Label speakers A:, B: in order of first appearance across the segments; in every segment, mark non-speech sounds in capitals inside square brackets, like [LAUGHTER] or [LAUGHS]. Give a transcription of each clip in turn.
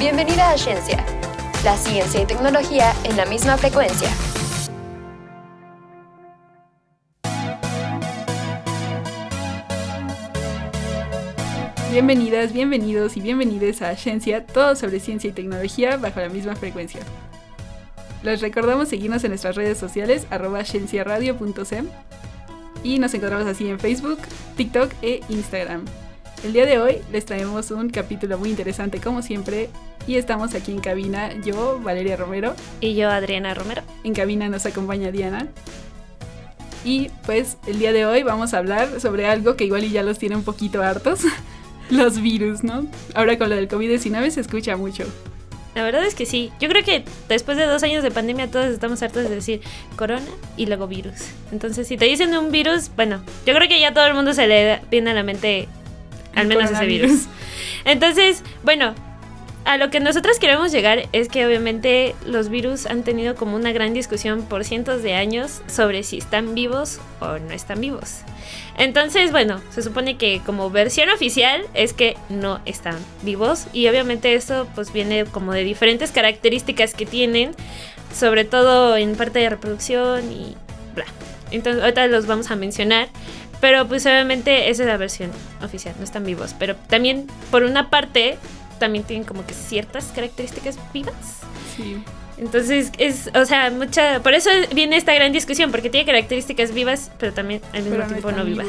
A: Bienvenida a Ciencia, la ciencia y tecnología en la misma frecuencia.
B: Bienvenidas, bienvenidos y bienvenidas a Ciencia, todo sobre ciencia y tecnología bajo la misma frecuencia. Les recordamos seguirnos en nuestras redes sociales, arroba y nos encontramos así en Facebook, TikTok e Instagram. El día de hoy les traemos un capítulo muy interesante como siempre y estamos aquí en cabina yo, Valeria Romero.
C: Y yo, Adriana Romero.
B: En cabina nos acompaña Diana. Y pues el día de hoy vamos a hablar sobre algo que igual y ya los tiene un poquito hartos, [LAUGHS] los virus, ¿no? Ahora con lo del COVID-19 se escucha mucho.
C: La verdad es que sí. Yo creo que después de dos años de pandemia todos estamos hartos de decir corona y luego virus. Entonces, si te dicen un virus, bueno, yo creo que ya todo el mundo se le viene a la mente al menos ese virus. Entonces, bueno, a lo que nosotros queremos llegar es que obviamente los virus han tenido como una gran discusión por cientos de años sobre si están vivos o no están vivos. Entonces, bueno, se supone que como versión oficial es que no están vivos y obviamente eso pues viene como de diferentes características que tienen, sobre todo en parte de reproducción y bla. Entonces, ahorita los vamos a mencionar. Pero pues obviamente esa es la versión oficial, no están vivos. Pero también, por una parte, también tienen como que ciertas características vivas.
B: Sí.
C: Entonces, es, o sea, mucha. Por eso viene esta gran discusión, porque tiene características vivas, pero también al mismo tiempo no vivas.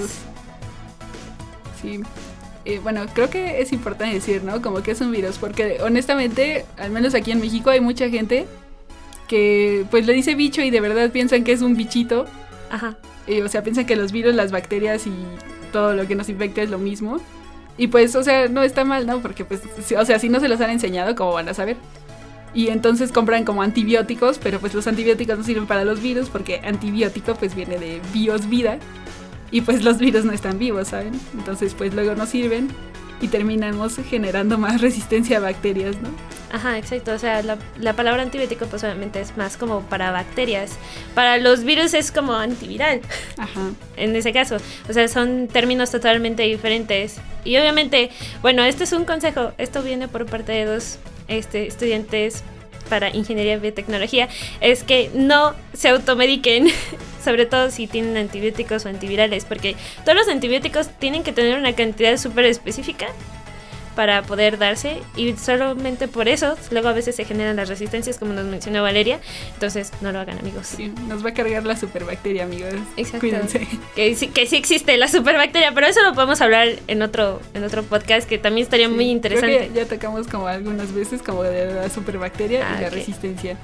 B: Sí. Eh, bueno, creo que es importante decir, ¿no? Como que es un virus, porque honestamente, al menos aquí en México hay mucha gente que pues le dice bicho y de verdad piensan que es un bichito.
C: Ajá.
B: Eh, o sea, piensan que los virus, las bacterias y todo lo que nos infecta es lo mismo. Y pues, o sea, no está mal, ¿no? Porque pues, o sea, si no se los han enseñado, ¿cómo van a saber? Y entonces compran como antibióticos, pero pues los antibióticos no sirven para los virus porque antibiótico pues viene de bios vida y pues los virus no están vivos, ¿saben? Entonces pues luego no sirven y terminamos generando más [LAUGHS] resistencia a bacterias, ¿no?
C: Ajá, exacto. O sea, la, la, palabra antibiótico pues obviamente es más como para bacterias. Para los virus es como antiviral.
B: Ajá. [LAUGHS]
C: En ese caso. O sea, son términos totalmente diferentes. Y obviamente, bueno, este es un consejo. Esto viene por parte de dos este, estudiantes para ingeniería y biotecnología. Es que no se automediquen. [LAUGHS] sobre todo si tienen antibióticos o antivirales, porque todos los antibióticos tienen que tener una cantidad súper específica para poder darse y solamente por eso luego a veces se generan las resistencias como nos mencionó Valeria entonces no lo hagan amigos
B: sí, nos va a cargar la superbacteria amigos
C: Exacto.
B: cuídense
C: que sí, que sí existe la superbacteria pero eso lo podemos hablar en otro en otro podcast que también estaría
B: sí,
C: muy interesante
B: creo que ya tocamos como algunas veces como de la superbacteria
C: Ah,
B: y la
C: ok.
B: resistencia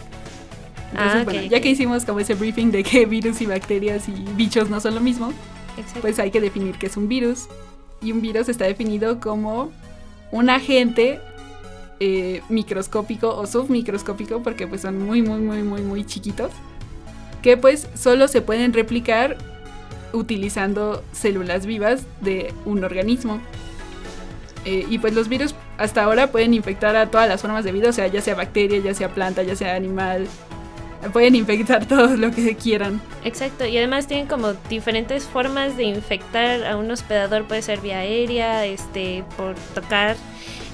B: entonces
C: Ah,
B: bueno ya que hicimos como ese briefing de que [LAUGHS] virus y bacterias y bichos no son lo mismo
C: Exacto.
B: pues hay que definir qué es un virus. Y un virus está definido como un agente eh, microscópico o submicroscópico, porque pues son muy, muy, muy, muy, muy chiquitos, que pues solo se pueden replicar utilizando células vivas de un organismo. Eh, y pues los virus hasta ahora pueden infectar a todas las formas de vida, o sea, ya sea bacteria, ya sea planta, ya sea animal. Pueden infectar todo lo que quieran.
C: Exacto, y además tienen como diferentes formas de infectar a un hospedador, puede ser vía aérea, este, por tocar,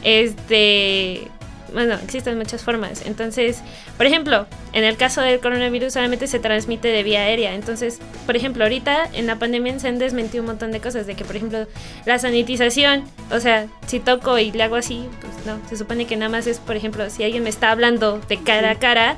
C: este, bueno, existen muchas formas. Entonces, por ejemplo, en el caso del coronavirus solamente se transmite de vía aérea. Entonces, por ejemplo, ahorita en la pandemia se han desmentido un montón de cosas, de que, por ejemplo, la sanitización, o sea, si toco y le hago así, pues no, se supone que nada más es, por ejemplo, si alguien me está hablando de cara a cara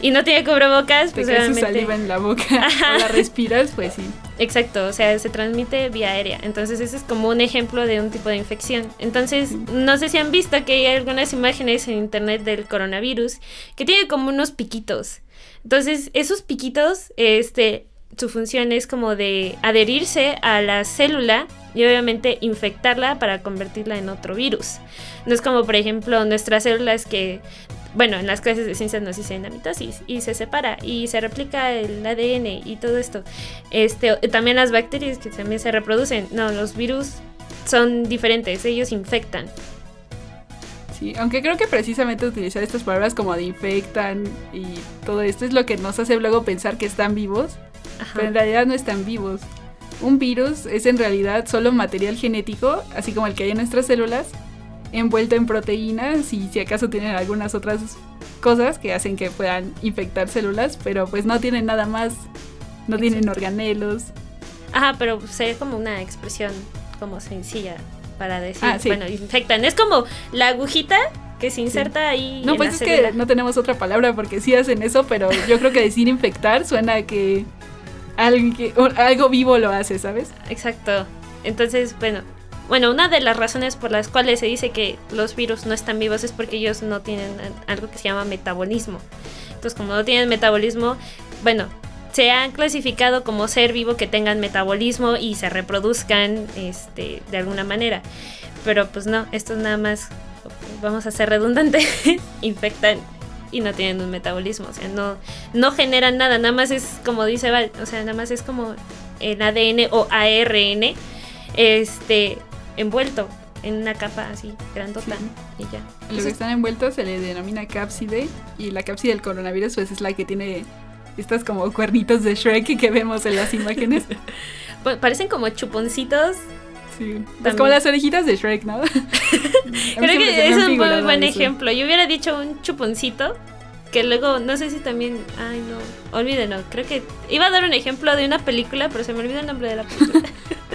C: y no tiene cubrebocas, pues obviamente...
B: saliva en la boca [LAUGHS] o la respiras, pues sí.
C: Exacto, o sea, se transmite vía aérea. Entonces, ese es como un ejemplo de un tipo de infección. Entonces, no sé si han visto que hay algunas imágenes en internet del coronavirus que tiene como unos piquitos. Entonces, esos piquitos, este, su función es como de adherirse a la célula y obviamente infectarla para convertirla en otro virus. No es como, por ejemplo, nuestras células que bueno, en las clases de ciencias nos dicen la mitosis y se separa y se replica el ADN y todo esto. Este, también las bacterias que también se reproducen. No, los virus son diferentes, ellos infectan.
B: Sí, aunque creo que precisamente utilizar estas palabras como de infectan y todo esto es lo que nos hace luego pensar que están vivos,
C: Ajá.
B: pero en realidad no están vivos. Un virus es en realidad solo material genético, así como el que hay en nuestras células, envuelto en proteínas y si acaso tienen algunas otras cosas que hacen que puedan infectar células, pero pues no tienen nada más, no tienen organelos.
C: Ajá, pero sería como una expresión como sencilla para decir,
B: Ah, sí.
C: bueno, infectan. Es como la agujita que se inserta ahí.
B: No,
C: en
B: pues
C: la
B: es que no tenemos otra palabra porque sí hacen eso, pero yo creo que decir infectar suena a que alguien que- o- algo vivo lo hace, ¿sabes?
C: Exacto. Entonces, bueno, bueno, una de las razones por las cuales se dice que los virus no están vivos es porque ellos no tienen algo que se llama metabolismo. Entonces, como no tienen metabolismo, bueno, se han clasificado como ser vivo que tengan metabolismo y se reproduzcan este, de alguna manera. Pero pues no, esto es nada más, vamos a ser redundantes, [LAUGHS] infectan y no tienen un metabolismo, o sea, no, no generan nada, nada más es como dice Val, o sea, nada más es como el ADN o ARN este envuelto en una capa así grandota y ya.
B: Lo que están envueltos se le denomina cápside y la cápside del coronavirus pues es la que tiene estas como cuernitos de Shrek que vemos en las imágenes. [LAUGHS]
C: pa- parecen como chuponcitos.
B: Sí. Pues como las orejitas de Shrek, ¿no? [LAUGHS] [LAUGHS]
C: Creo que es un muy buen
B: eso.
C: ejemplo. Yo hubiera dicho un chuponcito que luego no sé si también, ay no, olvídenlo. Creo que iba a dar un ejemplo de una película, pero se me olvidó el nombre de la película.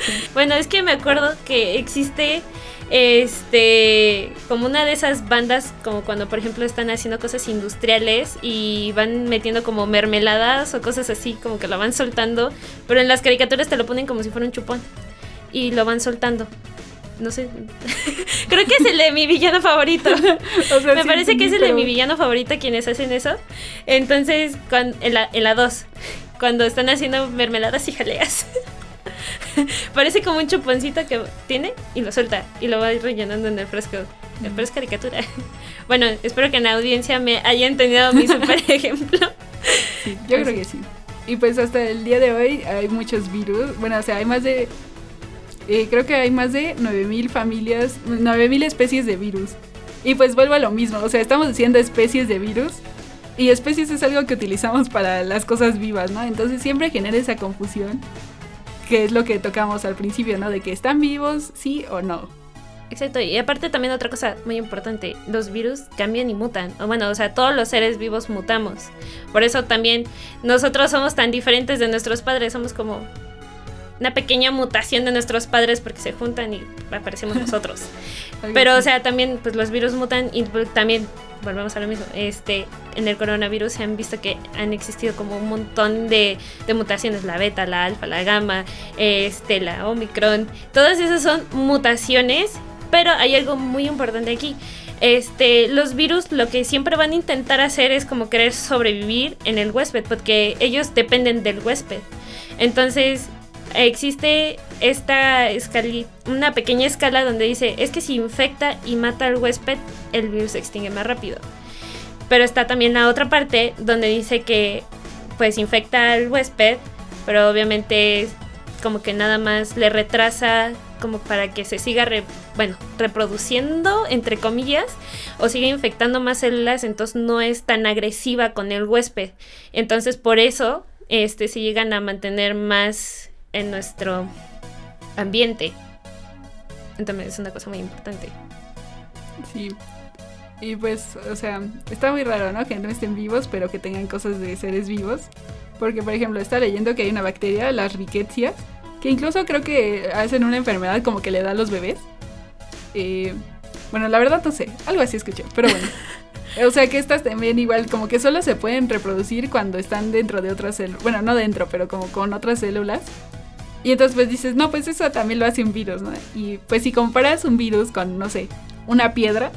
C: [LAUGHS] bueno, es que me acuerdo que existe este como una de esas bandas como cuando por ejemplo están haciendo cosas industriales y van metiendo como mermeladas o cosas así como que lo van soltando pero en las caricaturas te lo ponen como si fuera un chupón y lo van soltando. No sé. [LAUGHS] Creo que es el de mi villano favorito. [LAUGHS]
B: O sea,
C: me
B: sí
C: parece que es el de mi villano favorito quienes hacen eso. Entonces cuan- en la en la 2 cuando están haciendo mermeladas y jaleas [LAUGHS] Parece como un chuponcito que tiene y lo suelta y lo va rellenando en el fresco. Pero es caricatura. [LAUGHS] Bueno, espero que en la audiencia me haya entendido mi [LAUGHS] super ejemplo.
B: Sí, yo creo que sí. Y pues hasta el día de hoy hay muchos virus. Bueno, o sea, hay más de. eh, creo que hay más de 9000 familias, 9000 especies de virus. Y pues vuelvo a lo mismo. O sea, estamos diciendo especies de virus. Y especies es algo que utilizamos para las cosas vivas, ¿no? Entonces siempre genera esa confusión. Que es lo que tocamos al principio, ¿no? De que están vivos, sí o no.
C: Exacto, y aparte también otra cosa muy importante, los virus cambian y mutan. O bueno, o sea, todos los seres vivos mutamos. Por eso también nosotros somos tan diferentes de nuestros padres, somos como una pequeña mutación de nuestros padres porque se juntan y aparecemos [LAUGHS] nosotros. Pero, o sea, también, pues los virus mutan y pues, también, volvemos a lo mismo, este, en el coronavirus se han visto que han existido como un montón de, mutaciones, la beta, la alfa, la gamma, este, la omicron, todas esas son mutaciones, pero hay algo muy importante aquí. Este, los virus lo que siempre van a intentar hacer es como querer sobrevivir en el huésped, porque ellos dependen del huésped. Entonces, existe esta escali una pequeña escala donde dice, es que si infecta y mata al huésped, el virus se extingue más rápido. Pero está también la otra parte donde dice que pues infecta al huésped, pero obviamente como que nada más le retrasa como para que se siga bueno, reproduciendo entre comillas o siga infectando más células, entonces no es tan agresiva con el huésped. Entonces por eso este se llegan a mantener más en nuestro ambiente. Entonces es una cosa muy importante.
B: Sí. Y pues, o sea, está muy raro, ¿no? Que no estén vivos, pero que tengan cosas de seres vivos. Porque, por ejemplo, está leyendo que hay una bacteria, las riquecias, que incluso creo que hacen una enfermedad como que le da a los bebés. Eh, bueno, la verdad no sé, algo así escuché, pero bueno. [LAUGHS] O sea que estas también igual como que solo se pueden reproducir cuando están dentro de otras células. Bueno, no dentro, pero como con otras células. Y entonces pues dices, no, pues eso también lo hace un virus, ¿no? Y pues si comparas un virus con, no sé, una piedra,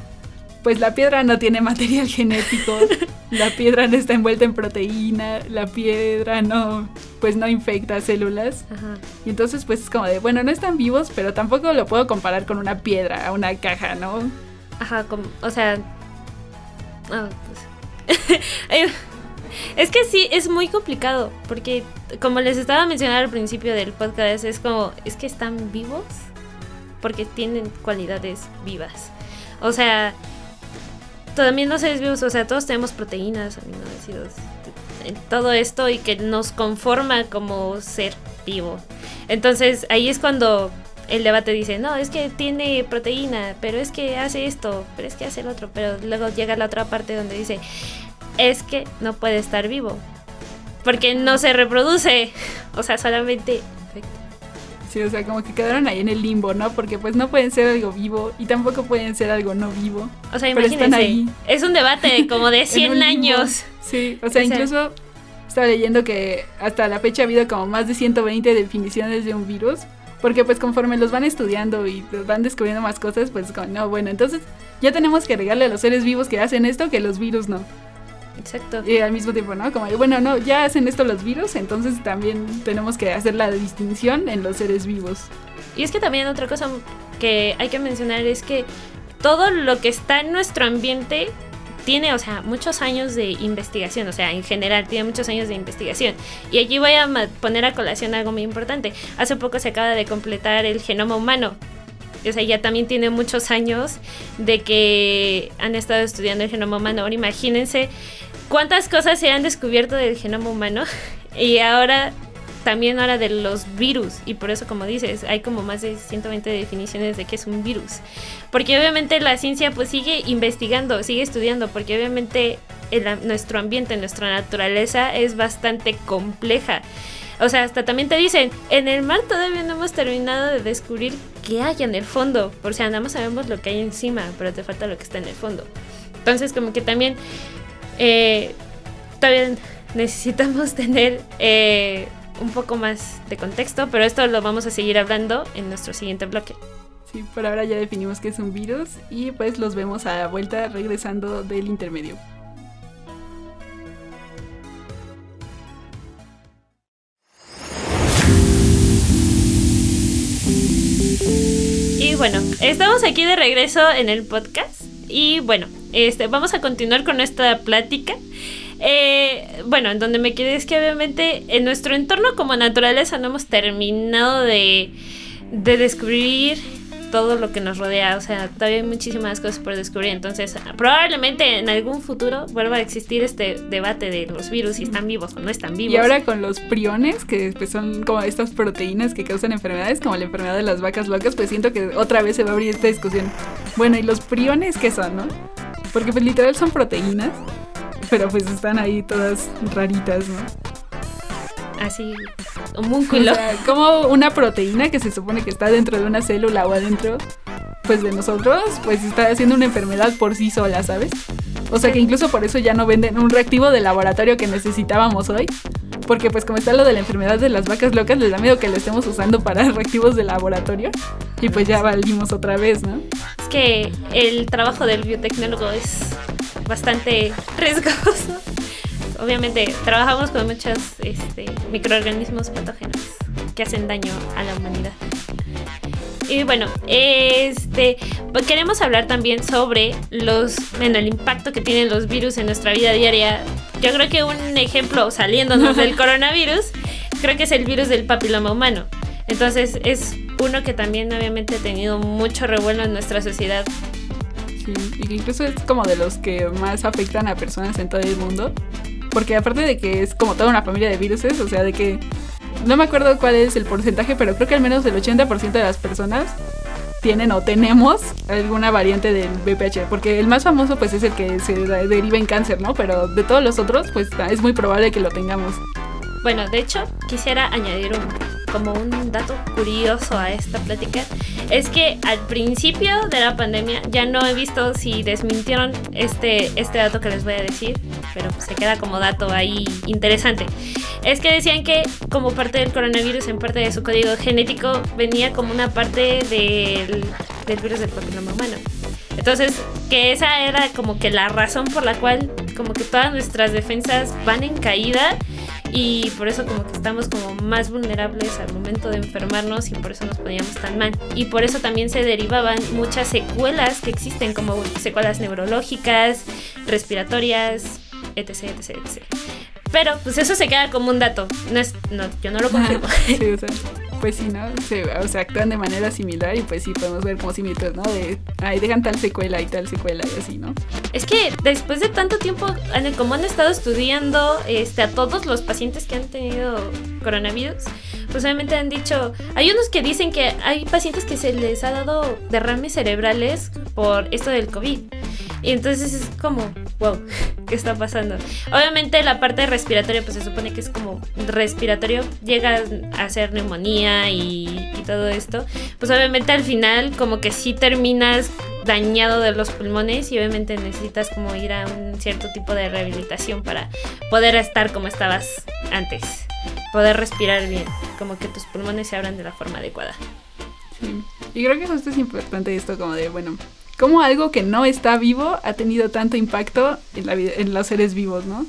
B: pues la piedra no tiene material [LAUGHS] genético, la piedra no está envuelta en proteína, la piedra no, pues no infecta células.
C: Ajá.
B: Y entonces pues es como de, bueno, no están vivos, pero tampoco lo puedo comparar con una piedra, una caja, ¿no?
C: Ajá, como, o sea. ah, pues. [LAUGHS] Es que sí, es muy complicado. Porque, como les estaba mencionando al principio del podcast, es como, es que están vivos porque tienen cualidades vivas. O sea, también los seres vivos, o sea, todos tenemos proteínas, aminoácidos, todo esto y que nos conforma como ser vivo. Entonces, ahí es cuando el debate dice, no, es que tiene proteína, pero es que hace esto, pero es que hace el otro, pero luego llega la otra parte donde dice, es que no puede estar vivo, porque no se reproduce, o sea, solamente...
B: Sí, o sea, como que quedaron ahí en el limbo, ¿no? Porque pues no pueden ser algo vivo y tampoco pueden ser algo no vivo.
C: O sea,
B: pero están
C: imagínense,
B: ahí.
C: es un debate como de [LAUGHS]
B: en
C: 100
B: un limbo.
C: años.
B: Sí, o sea,
C: O sea-
B: incluso estaba leyendo que hasta la fecha ha habido como más de 120 definiciones de un virus, porque pues conforme los van estudiando y van descubriendo más cosas, pues no, bueno, entonces ya tenemos que agregarle a los seres vivos que hacen esto que los virus no.
C: Exacto.
B: Y al mismo tiempo, ¿no? Como, bueno, no, ya hacen esto los virus, entonces también tenemos que hacer la distinción en los seres vivos.
C: Y es que también otra cosa que hay que mencionar es que todo lo que está en nuestro ambiente tiene, o sea, muchos años de investigación, o sea, en general tiene muchos años de investigación. Y aquí voy a poner a colación algo muy importante. Hace poco se acaba de completar el genoma humano. O sea, ya también tiene muchos años de que han estado estudiando el genoma humano. Ahora imagínense cuántas cosas se han descubierto del genoma humano [LAUGHS] y ahora también ahora de los virus. Y por eso como dices hay como más de 120 definiciones de qué es un virus. Porque obviamente la ciencia pues sigue investigando sigue estudiando porque obviamente nuestro ambiente nuestra naturaleza es bastante compleja o sea, hasta también te dicen, en el mar todavía no hemos terminado de descubrir qué hay en el fondo. Por si nada más sabemos lo que hay encima, pero te falta lo que está en el fondo. Entonces, como que también eh, todavía necesitamos [LAUGHS] tener eh, un poco más de contexto, pero esto lo vamos a seguir hablando en nuestro siguiente bloque.
B: Sí, por ahora ya definimos que es un virus y pues los vemos a la vuelta regresando del intermedio.
C: Y bueno, estamos aquí de regreso en el podcast. Y bueno, este, vamos a continuar con esta plática. Eh, bueno, en donde me quedé es que obviamente en nuestro entorno como naturaleza no hemos terminado de, de descubrir todo lo que nos rodea. O sea, todavía hay muchísimas cosas por descubrir. Entonces, probablemente en algún futuro vuelva a existir este debate de los virus, si están vivos o no están vivos.
B: Y ahora con los priones, que pues, son como estas proteínas que causan enfermedades, como la enfermedad de las vacas locas, pues siento que otra vez se va a abrir esta discusión. Bueno, ¿y los priones qué son, no? Porque pues literal son proteínas, pero pues están ahí todas raritas, ¿no?
C: Así,
B: O
C: homúnculo.
B: sea, como una proteína que se supone que está dentro de una célula o adentro, pues de nosotros, pues está haciendo una enfermedad por sí sola, ¿sabes? O sea que incluso por eso ya no venden un reactivo de laboratorio que necesitábamos hoy. Porque pues como está lo de la enfermedad de las vacas locas, les da miedo que lo estemos usando para [LAUGHS] reactivos de laboratorio. Y pues ya valimos otra vez, ¿no?
C: Es que el trabajo del biotecnólogo es bastante riesgoso. Obviamente trabajamos con muchos este, microorganismos patógenos que hacen daño a la humanidad. Y bueno, este pues queremos hablar también sobre los, bueno, el impacto que tienen los virus en nuestra vida diaria. Yo creo que un ejemplo saliéndonos del [LAUGHS] coronavirus, creo que es el virus del papiloma humano. Entonces es uno que también obviamente ha tenido mucho revuelo en nuestra sociedad.
B: Sí, incluso es como de los que más afectan a personas en todo el mundo. Porque aparte de que es como toda una familia de viruses, o sea, de que no me acuerdo cuál es el porcentaje, pero creo que al menos el 80% de las personas tienen o tenemos alguna variante del VPH. Porque el más famoso pues es el que se deriva en cáncer, ¿no? Pero de todos los otros pues es muy probable que lo tengamos.
C: Bueno, de hecho, quisiera añadir un, como un dato curioso a esta plática. Es que al principio de la pandemia ya no he visto si desmintieron este, este dato que les voy a decir, pero se queda como dato ahí interesante. Es que decían que como parte del coronavirus, en parte de su código genético, venía como una parte del, del virus del papiloma humano. Entonces, que esa era como que la razón por la cual como que todas nuestras defensas van en caída y por eso como que estamos como más vulnerables al momento de enfermarnos y por eso nos poníamos tan mal. Y por eso también se derivaban muchas secuelas que existen como secuelas neurológicas, respiratorias, etc, etc, etc. Pero pues eso se queda como un dato. No es, no, yo no lo [LAUGHS] confirmo.
B: sí, o sea, pues sí, ¿no? Se, o sea, actúan de manera similar y pues sí podemos ver como similitudes, ¿no? De, ay, dejan tal secuela y tal secuela y así, ¿no?
C: Es que después de tanto tiempo, como han estado estudiando este, a todos los pacientes que han tenido coronavirus, pues obviamente han dicho, hay unos que dicen que hay pacientes que se les ha dado derrames cerebrales por esto del COVID. Y entonces es como, wow, ¿qué está pasando? Obviamente la parte respiratoria, pues se supone que es como respiratorio, llega a ser neumonía y, y todo esto. Pues obviamente al final como que sí terminas dañado de los pulmones y obviamente necesitas como ir a un cierto tipo de rehabilitación para poder estar como estabas antes, poder respirar bien, como que tus pulmones se abran de la forma adecuada.
B: Y creo que justo es importante esto como de, bueno, cómo algo que no está vivo ha tenido tanto impacto en, la en los seres vivos, ¿no?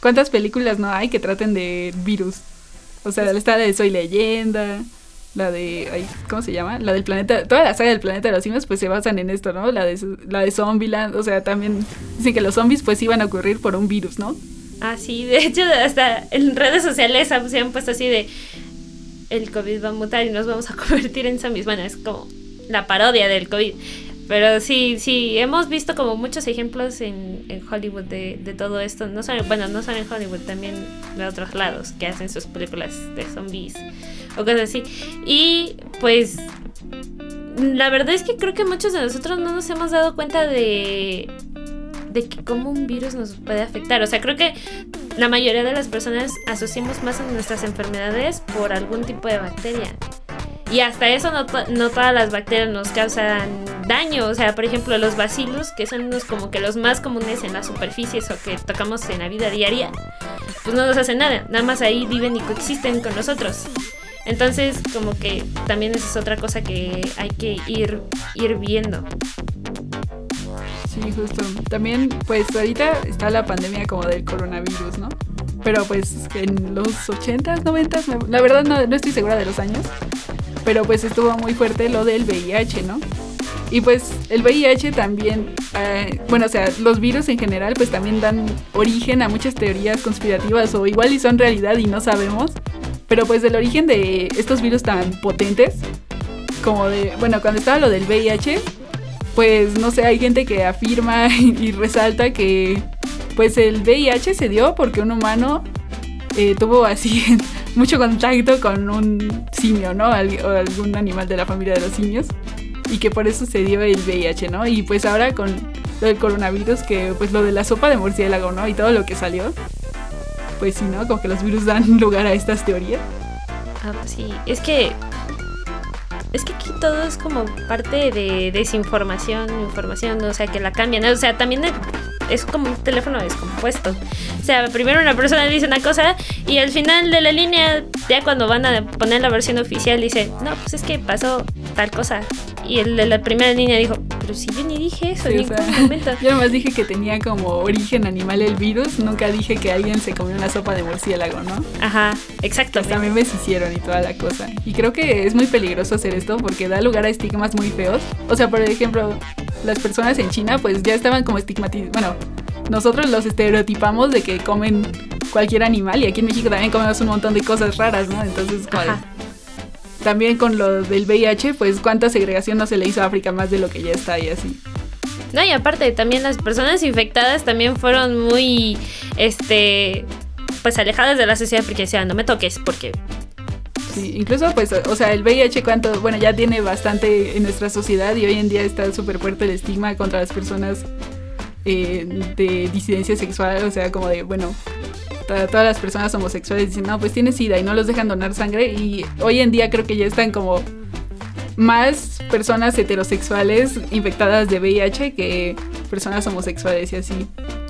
B: ¿Cuántas películas no hay que traten de virus? O sea, está de Soy Leyenda, la de, ¿cómo se llama? La del planeta, toda la saga del planeta de los simios pues se basan en esto, ¿no? La de, la de Zombieland, o sea, también dicen que los zombies pues iban a ocurrir por un virus, ¿no?
C: Ah, sí, de hecho hasta en redes sociales se han puesto así de el COVID va a mutar y nos vamos a [LAUGHS] convertir en zombies. Bueno, es como la parodia del COVID. Pero sí, sí, hemos visto como muchos ejemplos en, en Hollywood de, de, todo esto. No solo, bueno, no solo en Hollywood, también de otros lados que hacen sus películas de zombies o cosas así. Y pues la verdad es que creo que muchos de nosotros no nos hemos dado cuenta de, de que cómo un virus nos puede afectar. O sea, creo que la mayoría de las personas asociamos más a nuestras enfermedades por algún tipo de bacteria. Y hasta eso no, no, todas las bacterias nos causan daño. O sea, por ejemplo, los bacilos, que son unos como que los más comunes en las superficies o que tocamos en la vida diaria, pues no nos hacen nada. Nada más ahí viven y coexisten con nosotros. Entonces, como que también esa es otra cosa que hay que ir, ir viendo.
B: Sí, justo. También, pues ahorita está la pandemia como del coronavirus, ¿no? Pero pues en los 80s, 90s, la verdad no, no estoy segura de los años, pero pues estuvo muy fuerte lo del VIH, ¿no? Y pues el VIH también, eh, bueno, o sea, los virus en general pues también dan origen a muchas teorías conspirativas o igual y son realidad y no sabemos. Pero pues el origen de estos virus tan potentes, como de, bueno, cuando estaba lo del VIH, pues no sé, hay gente que afirma [LAUGHS] y, resalta que pues el VIH se dio porque un humano eh, tuvo así [LAUGHS] mucho contacto con un simio, ¿no? Al, o algún animal de la familia de los simios. Y que por eso se dio el VIH, ¿no? Y pues ahora con lo del coronavirus, que pues lo de la sopa de murciélago, ¿no? Y todo lo que salió. Pues sí, ¿no? Como que los virus dan [LAUGHS] lugar a estas teorías.
C: Ah, sí. Es que es que aquí todo es como parte de desinformación, información, o sea, que la cambian. O sea, también es como un teléfono descompuesto. O sea, primero una persona dice una cosa y al final de la línea, ya cuando van a poner la versión oficial, dice, no, pues es que pasó tal cosa. Y el de la primera línea dijo, pero si yo ni dije eso
B: Sí, o
C: ningún
B: sea,
C: momento. [LAUGHS]
B: Yo nomás dije que tenía como origen animal el virus, nunca dije que alguien se comió una sopa de murciélago, ¿no?
C: Ajá, exacto.
B: Hasta memes hicieron y toda la cosa. Y creo que es muy peligroso hacer esto porque da lugar a estigmas muy feos. O sea, por ejemplo, las personas en China pues ya estaban como estigmatizadas. Bueno, nosotros los estereotipamos de que comen cualquier animal y aquí en México también comemos un montón de cosas raras, ¿no? Entonces, como. También con lo del VIH, pues cuánta segregación no se le hizo a África más de lo que ya está y así.
C: No, y aparte también las personas infectadas también fueron muy, este, pues alejadas de la sociedad porque decían, no me toques porque
B: Sí, incluso pues, o sea, el VIH cuánto, bueno, ya tiene bastante en nuestra sociedad y hoy en día está súper fuerte el estigma contra las personas eh, de disidencia sexual, o sea, como de, bueno, to- todas las personas homosexuales dicen, no, pues tiene SIDA y no los dejan donar sangre y hoy en día creo que ya están como más personas heterosexuales infectadas de VIH que personas homosexuales y así.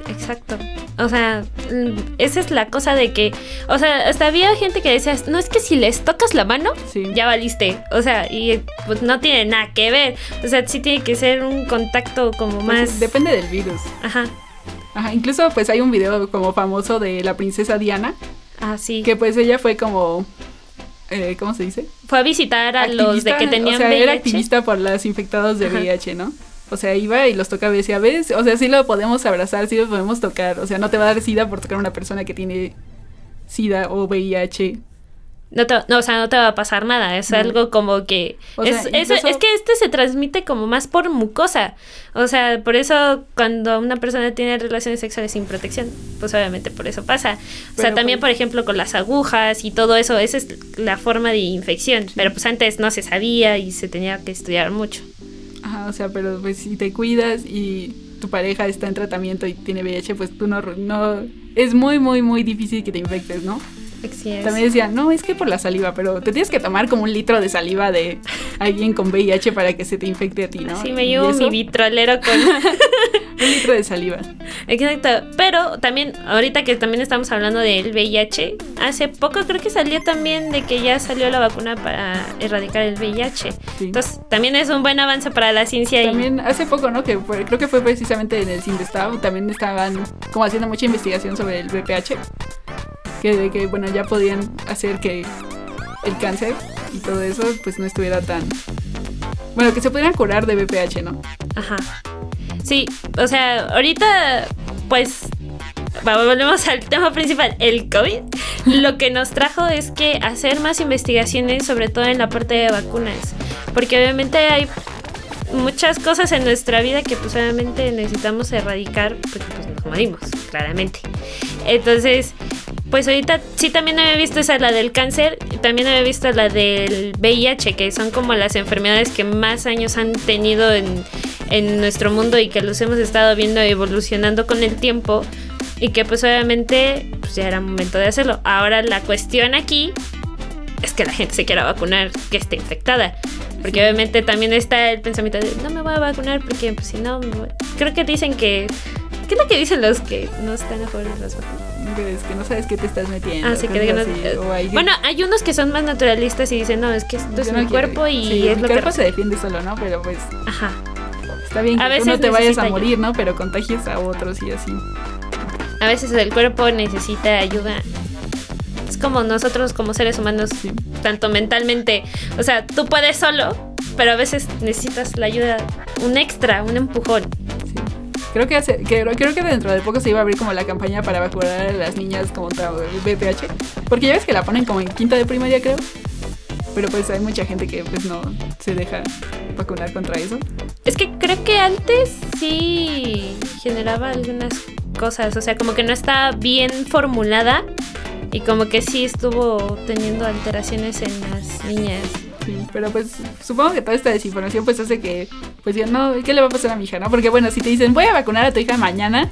C: Exacto. O sea, mm, esa es la cosa de que, o sea, hasta había gente que decía, no es que si les tocas la mano,
B: Sí.
C: ya valiste. O sea, y pues no tiene nada que ver. O sea, sí tiene que ser un contacto como
B: Pues,
C: más...
B: depende del virus.
C: Ajá.
B: Ajá, incluso pues hay un video como famoso de la princesa Diana,
C: Ah, sí.
B: que pues ella fue como, eh, ¿cómo se dice?
C: Fue a visitar a los de que tenían
B: O sea,
C: VIH.
B: era activista por los infectados de
C: Ajá.
B: VIH, ¿no? O sea, iba y los tocaba y decía, ¿ves? O sea, sí lo podemos abrazar, sí lo podemos tocar. O sea, no te va a dar SIDA por tocar a una persona que tiene SIDA o VIH.
C: No, te, no, o sea, no te va a pasar nada. Es
B: No.
C: algo como que.
B: O
C: es,
B: sea,
C: es-
B: incluso-
C: es que este se transmite como más por mucosa. O sea, por eso cuando una persona tiene relaciones sexuales sin protección, pues obviamente por eso pasa. o sea, también,
B: pues-
C: por ejemplo, con las agujas y todo eso, esa es la forma de infección. Pero pues antes no se sabía y se tenía que estudiar mucho.
B: Ajá, o sea, pero pues si te cuidas y tu pareja está en tratamiento y tiene VIH, pues tú no, no es muy, muy, muy difícil que te infectes, ¿no?
C: Así es.
B: También decían, no, es que por la saliva, pero te tienes que tomar como un litro de saliva de alguien con VIH para que se te infecte a ti, ¿no?
C: Sí, me llevo mi vitrolero con... [LAUGHS]
B: Un litro de saliva.
C: Exacto, pero también, ahorita que también estamos hablando del VIH, hace poco creo que salió también de que ya salió la vacuna para erradicar el VIH.
B: Sí.
C: Entonces, también es un buen avance para la ciencia y
B: También hace poco, ¿no? Que fue- creo que fue precisamente en el Sindestav, también estaban como haciendo mucha investigación sobre el VPH. Que de que, bueno, ya podían hacer que el cáncer y todo eso, pues no estuviera tan... Bueno, que se pudieran curar de VPH, ¿no?
C: Ajá. Sí, o sea, ahorita, pues, volvemos al tema principal, el COVID. [LAUGHS] Lo que nos trajo es que hacer más investigaciones, sobre todo en la parte de vacunas. Porque obviamente hay muchas cosas en nuestra vida que pues obviamente necesitamos erradicar porque pues nos morimos, claramente. Entonces, pues ahorita sí también había visto esa, la del cáncer, y también había visto la del VIH, que son como las enfermedades que más años han tenido en, en nuestro mundo y que los hemos estado viendo evolucionando con el tiempo y que pues obviamente pues ya era momento de hacerlo. Ahora la cuestión aquí es que la gente se quiera vacunar que esté infectada. Porque obviamente también está el pensamiento de no me voy a vacunar porque pues, si no... me voy-". Creo que dicen que... ¿Qué es lo que dicen los que no están a favor de las vacunas?
B: Es que no sabes qué te estás metiendo.
C: Ah, sí, que
B: así, hay-
C: Bueno, hay unos que son más naturalistas y dicen, no, es que esto es
B: no
C: mi
B: quiero-
C: cuerpo y
B: sí,
C: es
B: mi
C: lo
B: cuerpo
C: que...
B: se defiende solo, ¿no? Pero pues
C: Ajá.
B: está bien que tú no te vayas a
C: ayuda.
B: morir, ¿no? Pero contagies a otros y así.
C: A veces el cuerpo necesita ayuda. Es como nosotros como seres humanos,
B: Sí.
C: tanto mentalmente. O sea, tú puedes solo, pero a veces necesitas la ayuda, un extra, un empujón.
B: Creo que, hace, que creo que dentro de poco se iba a abrir como la campaña para vacunar a las niñas contra VPH. Porque ya ves que la ponen como en quinta de primaria, creo. Pero pues hay mucha gente que pues no se deja vacunar contra eso.
C: Es que creo que antes sí generaba algunas cosas, o sea, como que no está bien formulada y como que sí estuvo teniendo alteraciones en las niñas.
B: Sí, pero pues supongo que toda esta desinformación pues hace que pues digan, no, ¿qué le va a pasar a mi hija, no? Porque bueno, si te dicen, voy a vacunar a tu hija mañana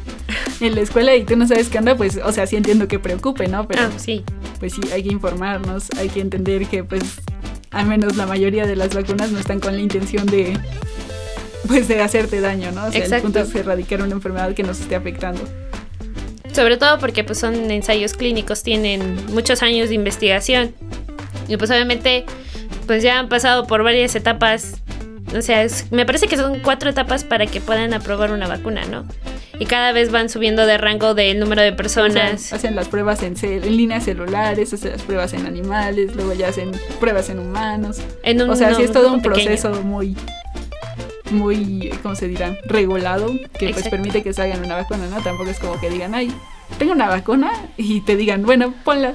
B: en la escuela y tú no sabes qué onda, pues, o sea, sí entiendo que preocupe, ¿no? Pero
C: Ah, sí.
B: pues sí, hay que informarnos, hay que entender que pues al menos la mayoría de las vacunas no están con la intención de pues de hacerte daño, ¿no? O sea, el
C: Exacto.
B: punto es erradicar una enfermedad que nos esté afectando.
C: Sobre todo porque pues son ensayos clínicos, tienen muchos años de investigación. Y pues obviamente pues ya han pasado por varias etapas. O sea, es- me parece que son cuatro etapas para que puedan aprobar una vacuna, ¿no? Y cada vez van subiendo de rango del número de
B: O
C: personas.
B: sea, hacen las pruebas en, cel- en líneas celulares, hacen las pruebas en animales, luego ya hacen pruebas en humanos.
C: en un
B: O sea, sí es todo un
C: pequeño.
B: proceso muy, muy, ¿cómo se dirá? Regulado, que pues permite que se hagan una vacuna, ¿no? Tampoco es como que digan, ay, tengo una vacuna y te digan, bueno, ponla.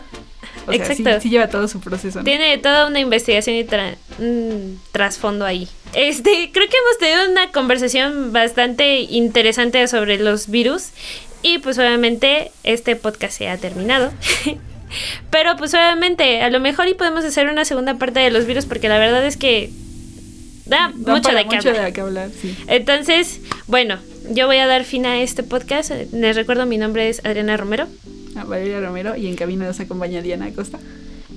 B: O sea, sí,
C: Exacto.
B: sí lleva todo su proceso, ¿no?
C: Tiene toda una investigación y tra- un trasfondo ahí. Este, creo que hemos tenido una conversación bastante interesante sobre los virus. Y pues obviamente este podcast se ha terminado. [LAUGHS] Pero pues obviamente a lo mejor y podemos hacer una segunda parte de los virus porque la verdad es que da
B: Da
C: mucho de qué
B: mucho
C: hablar.
B: de qué hablar, sí.
C: Entonces, bueno, yo voy a dar fin a este podcast. Les recuerdo, mi nombre es Adriana Romero.
B: A Valeria Romero y en cabina nos acompaña Diana Acosta.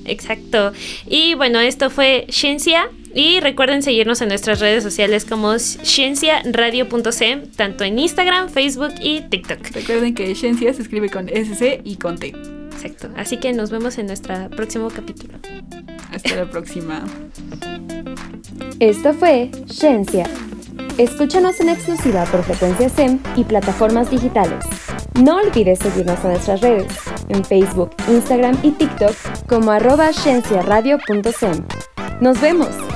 C: Exacto. Y bueno, esto fue Ciencia. Y recuerden seguirnos en nuestras redes sociales como cienciaradio.cm, tanto en Instagram, Facebook y TikTok.
B: Recuerden que Ciencia se escribe con SC y con T.
C: Exacto. Así que nos vemos en nuestro próximo capítulo.
B: Hasta la próxima.
A: Esto fue Ciencia. Escúchanos en exclusiva por Frecuencia SEM y plataformas digitales. No olvides seguirnos en nuestras redes, en Facebook, Instagram y TikTok como arroba. ¡Nos vemos!